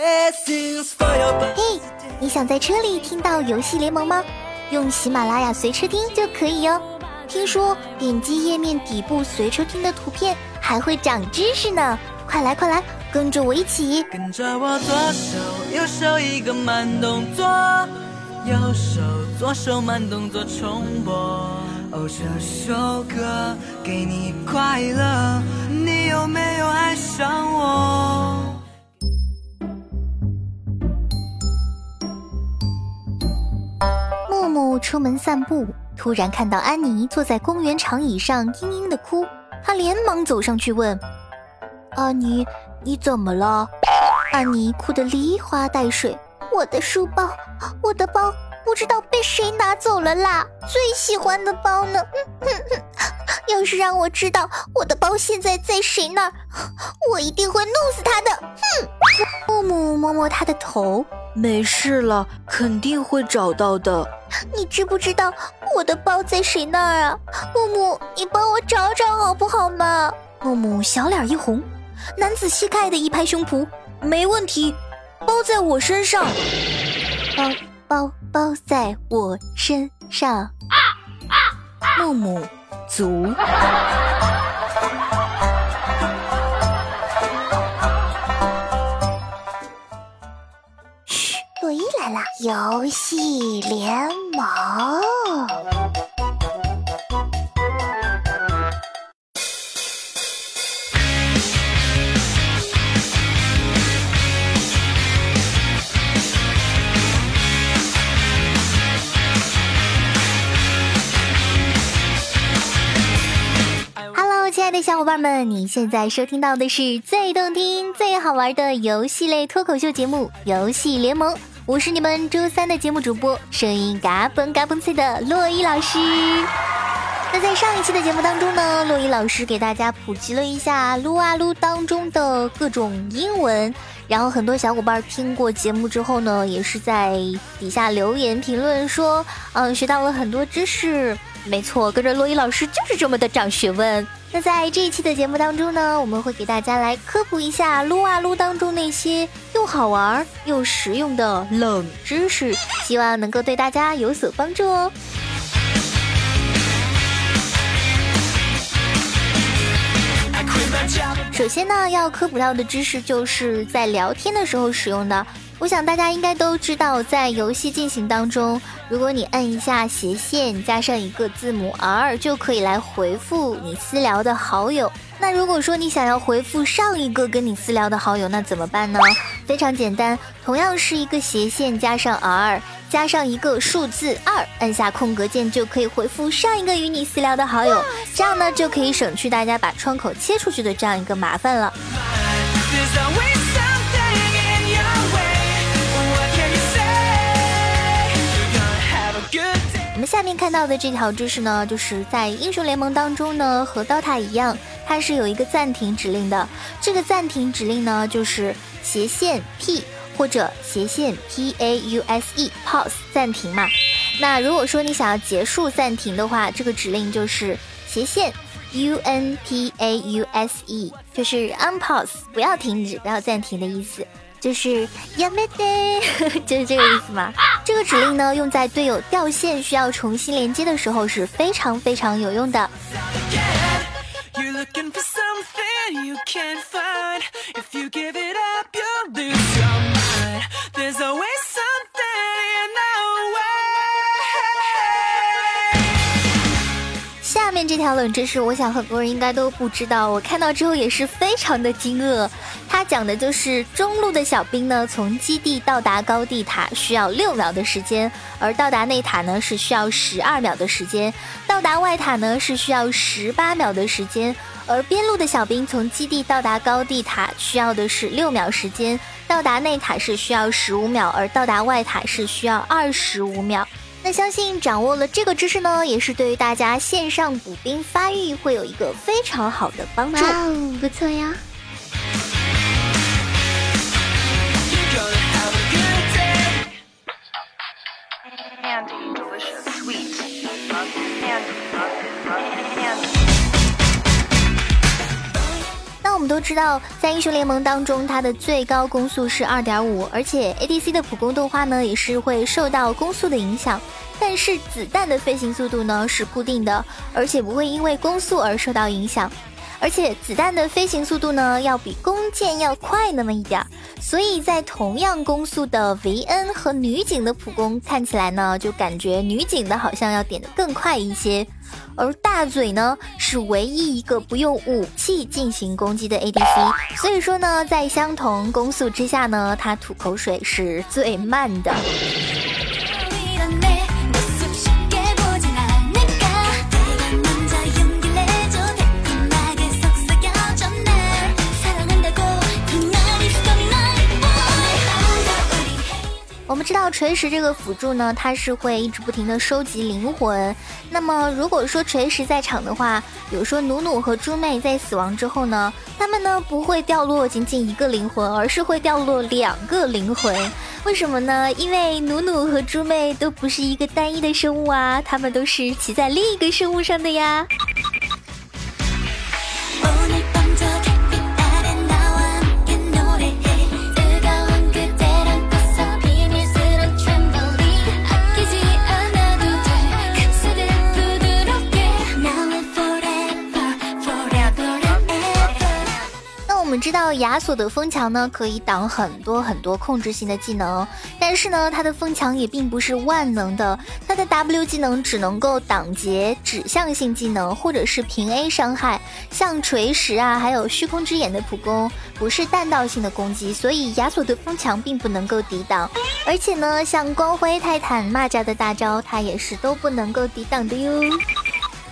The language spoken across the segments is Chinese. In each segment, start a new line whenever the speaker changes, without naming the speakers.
嘿，你想在车里听到游戏联盟吗？用喜马拉雅随车听就可以哟。听说点击页面底部随车听的图片还会长知识呢，快来快来，跟着我一起。跟着我左手右手一个慢动作，右手左手慢动作重播。哦，这首歌给你快乐，你有没有爱上我？出门散步。突然看到安妮坐在公园长椅上，嘤嘤的哭，他连忙走上去问：“安妮，你怎么了？”安妮哭得梨花带水：“我的书包，我的包，不知道被谁拿走了啦！最喜欢的包呢？要是让我知道我的包现在在谁那儿，我一定会弄死他的！”哼。木木摸摸他的头：“
没事了，肯定会找到的。”
你知不知道我的包在谁那儿啊？木木，你帮我找找好不好嘛？木木小脸一红，男子气概的一拍胸脯，
没问题，包在我身上。
包包包在我身上。
木木足。
嘘，洛伊来了，游戏联盟。亲爱的小伙伴们，你现在收听到的是最动听、最好玩的游戏类脱口秀节目《游戏联盟》。我是你们周三的节目主播，声音嘎嘣嘎嘣脆的洛伊老师。那在上一期的节目当中呢，洛伊老师给大家普及了一下撸啊撸当中的各种英文，然后很多小伙伴听过节目之后呢，也是在底下留言评论说，嗯，学到了很多知识。没错，跟着洛伊老师就是这么的长学问。那在这一期的节目当中呢，我们会给大家来科普一下撸啊撸当中那些又好玩又实用的冷知识，希望能够对大家有所帮助哦。首先呢，要科普到的知识就是在聊天的时候使用的。我想大家应该都知道，在游戏进行当中，如果你按一下斜线加上一个字母 R，就可以来回复你私聊的好友。那如果说你想要回复上一个跟你私聊的好友，那怎么办呢？非常简单，同样是一个斜线加上 R，加上一个数字二，按下空格键就可以回复上一个与你私聊的好友，这样呢就可以省去大家把窗口切出去的这样一个麻烦了。下面看到的这条知识呢，就是在英雄联盟当中呢，和刀塔一样，它是有一个暂停指令的。这个暂停指令呢，就是斜线 P 或者斜线 P A U S E pause 暂停嘛。那如果说你想要结束暂停的话，这个指令就是斜线 U N P A U S E，就是 unpause 不要停止、不要暂停的意思。就是呀没得，就是这个意思吗？这个指令呢，用在队友掉线需要重新连接的时候是非常非常有用的。这条冷知识，我想很多人应该都不知道，我看到之后也是非常的惊愕。它讲的就是中路的小兵呢，从基地到达高地塔需要六秒的时间，而到达内塔呢是需要十二秒的时间，到达外塔呢是需要十八秒的时间，而边路的小兵从基地到达高地塔需要的是六秒时间，到达内塔是需要十五秒，而到达外塔是需要二十五秒。那相信掌握了这个知识呢，也是对于大家线上补兵发育会有一个非常好的帮助。哇哦，不错呀！知道，在英雄联盟当中，它的最高攻速是二点五，而且 ADC 的普攻动画呢，也是会受到攻速的影响。但是子弹的飞行速度呢是固定的，而且不会因为攻速而受到影响。而且子弹的飞行速度呢要比弓箭要快那么一点儿，所以在同样攻速的维恩和女警的普攻看起来呢，就感觉女警的好像要点的更快一些。而大嘴呢是唯一一个不用武器进行攻击的 ADC，所以说呢，在相同攻速之下呢，他吐口水是最慢的。知道锤石这个辅助呢，它是会一直不停的收集灵魂。那么如果说锤石在场的话，比如说努努和猪妹在死亡之后呢，他们呢不会掉落仅仅一个灵魂，而是会掉落两个灵魂。为什么呢？因为努努和猪妹都不是一个单一的生物啊，他们都是骑在另一个生物上的呀。道亚索的风墙呢，可以挡很多很多控制性的技能，但是呢，它的风墙也并不是万能的，它的 W 技能只能够挡截指向性技能或者是平 A 伤害，像锤石啊，还有虚空之眼的普攻，不是弹道性的攻击，所以亚索的风墙并不能够抵挡，而且呢，像光辉泰坦蚂蚱的大招，它也是都不能够抵挡的哟。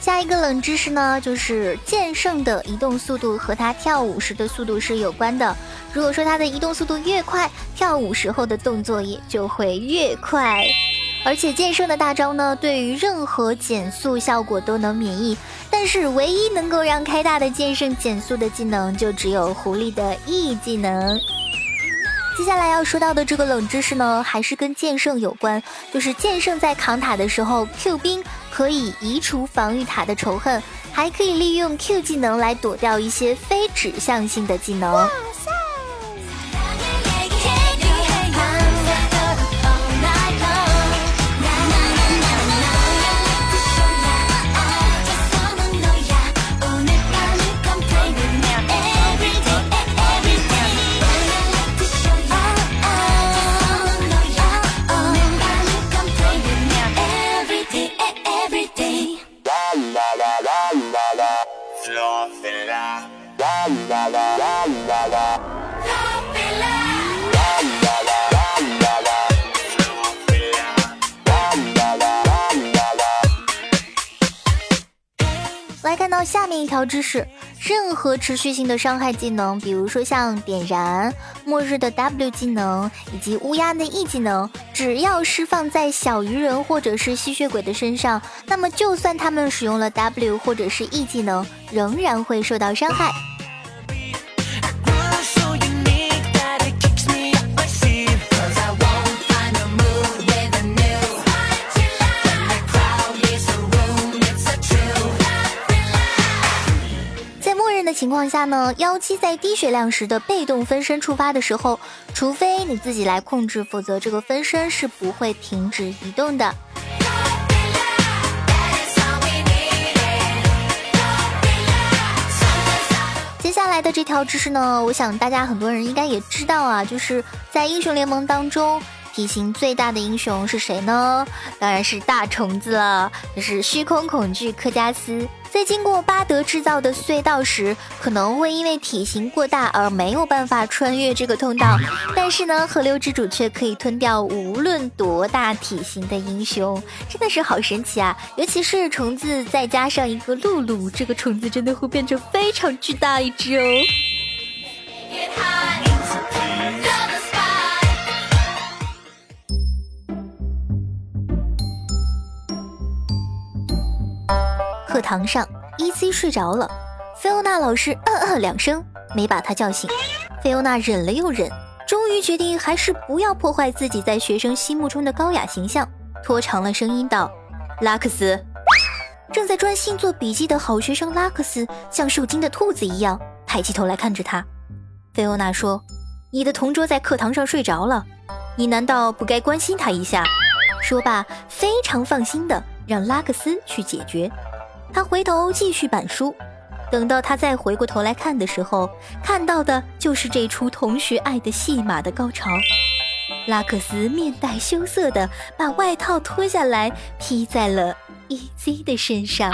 下一个冷知识呢，就是剑圣的移动速度和他跳舞时的速度是有关的。如果说他的移动速度越快，跳舞时候的动作也就会越快。而且剑圣的大招呢，对于任何减速效果都能免疫。但是唯一能够让开大的剑圣减速的技能，就只有狐狸的 E 技能。接下来要说到的这个冷知识呢，还是跟剑圣有关，就是剑圣在扛塔的时候，Q 兵可以移除防御塔的仇恨，还可以利用 Q 技能来躲掉一些非指向性的技能。知识：任何持续性的伤害技能，比如说像点燃、末日的 W 技能以及乌鸦的 E 技能，只要释放在小鱼人或者是吸血鬼的身上，那么就算他们使用了 W 或者是 E 技能，仍然会受到伤害。情况下呢，妖姬在低血量时的被动分身触发的时候，除非你自己来控制，否则这个分身是不会停止移动的。接下来的这条知识呢，我想大家很多人应该也知道啊，就是在英雄联盟当中。体型最大的英雄是谁呢？当然是大虫子了，就是虚空恐惧科加斯。在经过巴德制造的隧道时，可能会因为体型过大而没有办法穿越这个通道，但是呢，河流之主却可以吞掉无论多大体型的英雄，真的是好神奇啊！尤其是虫子再加上一个露露，这个虫子真的会变成非常巨大一只哦。堂上，E C 睡着了，菲欧娜老师嗯嗯两声，没把他叫醒。菲欧娜忍了又忍，终于决定还是不要破坏自己在学生心目中的高雅形象，拖长了声音道：“拉克斯。”正在专心做笔记的好学生拉克斯像受惊的兔子一样，抬起头来看着他。菲欧娜说：“你的同桌在课堂上睡着了，你难道不该关心他一下？”说罢，非常放心的让拉克斯去解决。他回头继续板书。等到他再回过头来看的时候，看到的就是这出同学爱的戏码的高潮。拉克斯面带羞涩的把外套脱下来披在了 E.Z 的身上。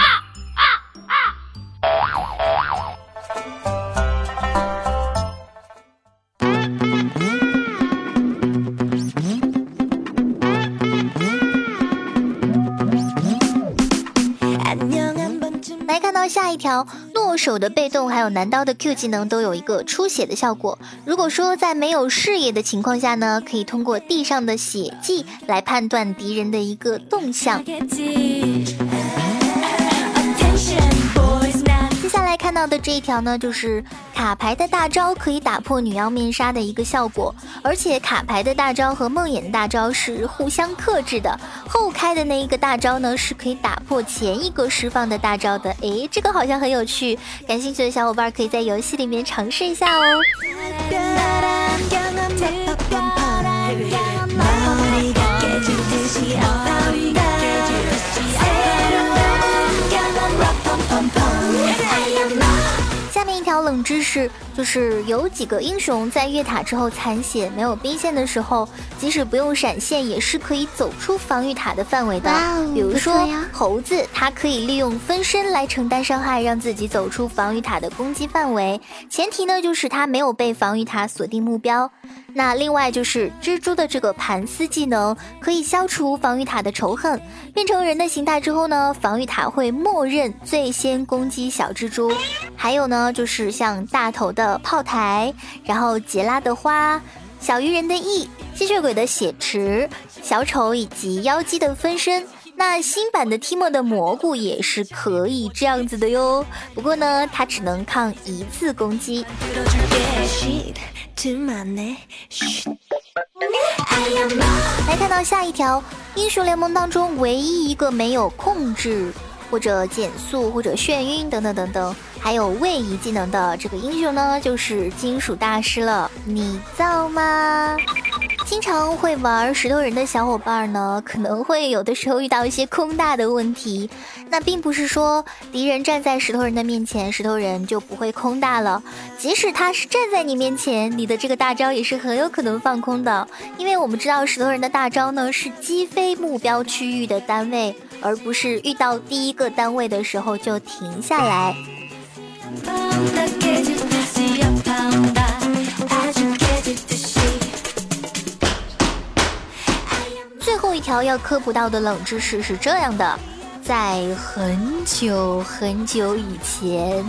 手的被动还有男刀的 Q 技能都有一个出血的效果。如果说在没有视野的情况下呢，可以通过地上的血迹来判断敌人的一个动向。看到的这一条呢，就是卡牌的大招可以打破女妖面纱的一个效果，而且卡牌的大招和梦魇的大招是互相克制的。后开的那一个大招呢，是可以打破前一个释放的大招的。诶，这个好像很有趣，感兴趣的小伙伴可以在游戏里面尝试一下哦。冷知识就是有几个英雄在越塔之后残血没有兵线的时候，即使不用闪现也是可以走出防御塔的范围的。比如说猴子，它可以利用分身来承担伤害，让自己走出防御塔的攻击范围。前提呢就是它没有被防御塔锁定目标。那另外就是蜘蛛的这个盘丝技能可以消除防御塔的仇恨。变成人的形态之后呢，防御塔会默认最先攻击小蜘蛛。还有呢，就是像大头的炮台，然后杰拉的花，小鱼人的翼，吸血鬼的血池，小丑以及妖姬的分身。那新版的提莫的蘑菇也是可以这样子的哟。不过呢，它只能抗一次攻击。来看到下一条，英雄联盟当中唯一一个没有控制或者减速或者眩晕等等等等，还有位移技能的这个英雄呢，就是金属大师了。你造吗？经常会玩石头人的小伙伴呢，可能会有的时候遇到一些空大的问题。那并不是说敌人站在石头人的面前，石头人就不会空大了。即使他是站在你面前，你的这个大招也是很有可能放空的。因为我们知道石头人的大招呢是击飞目标区域的单位，而不是遇到第一个单位的时候就停下来。最后一条要科普到的冷知识是这样的，在很久很久以前，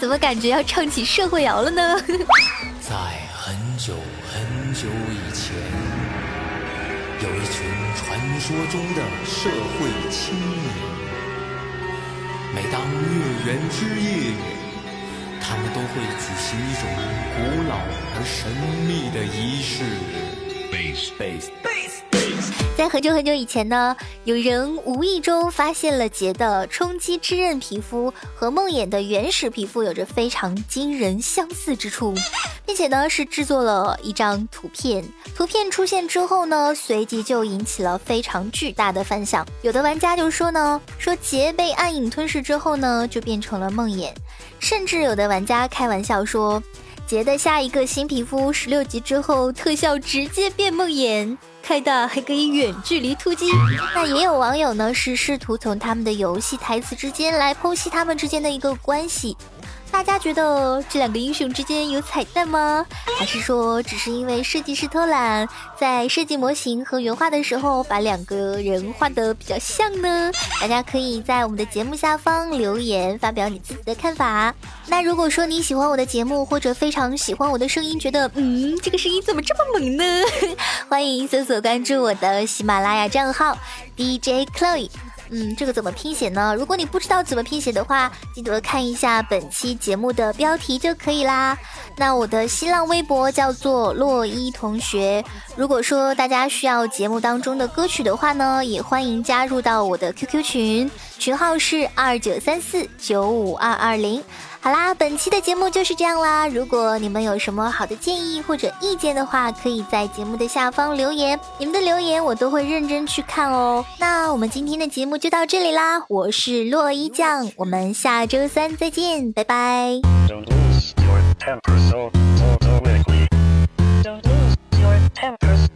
怎么感觉要唱起社会摇了呢？
在很久很久以前，有一群传说中的社会青年，每当月圆之夜，他们都会举行一种古老而神秘的仪式。
在很久很久以前呢，有人无意中发现了杰的冲击之刃皮肤和梦魇的原始皮肤有着非常惊人相似之处，并且呢是制作了一张图片。图片出现之后呢，随即就引起了非常巨大的反响。有的玩家就说呢，说杰被暗影吞噬之后呢，就变成了梦魇，甚至有的玩家开玩笑说，杰的下一个新皮肤十六级之后特效直接变梦魇。开大还可以远距离突击，那也有网友呢是试图从他们的游戏台词之间来剖析他们之间的一个关系。大家觉得这两个英雄之间有彩蛋吗？还是说只是因为设计师偷懒，在设计模型和原画的时候把两个人画的比较像呢？大家可以在我们的节目下方留言，发表你自己的看法。那如果说你喜欢我的节目，或者非常喜欢我的声音，觉得嗯这个声音怎么这么萌呢？欢迎搜索关注我的喜马拉雅账号 DJ Chloe。嗯，这个怎么拼写呢？如果你不知道怎么拼写的话，记得看一下本期节目的标题就可以啦。那我的新浪微博叫做洛伊同学。如果说大家需要节目当中的歌曲的话呢，也欢迎加入到我的 QQ 群，群号是二九三四九五二二零。好啦，本期的节目就是这样啦。如果你们有什么好的建议或者意见的话，可以在节目的下方留言，你们的留言我都会认真去看哦。那我们今天的节目就到这里啦，我是洛伊酱，我们下周三再见，拜拜。
so, so, so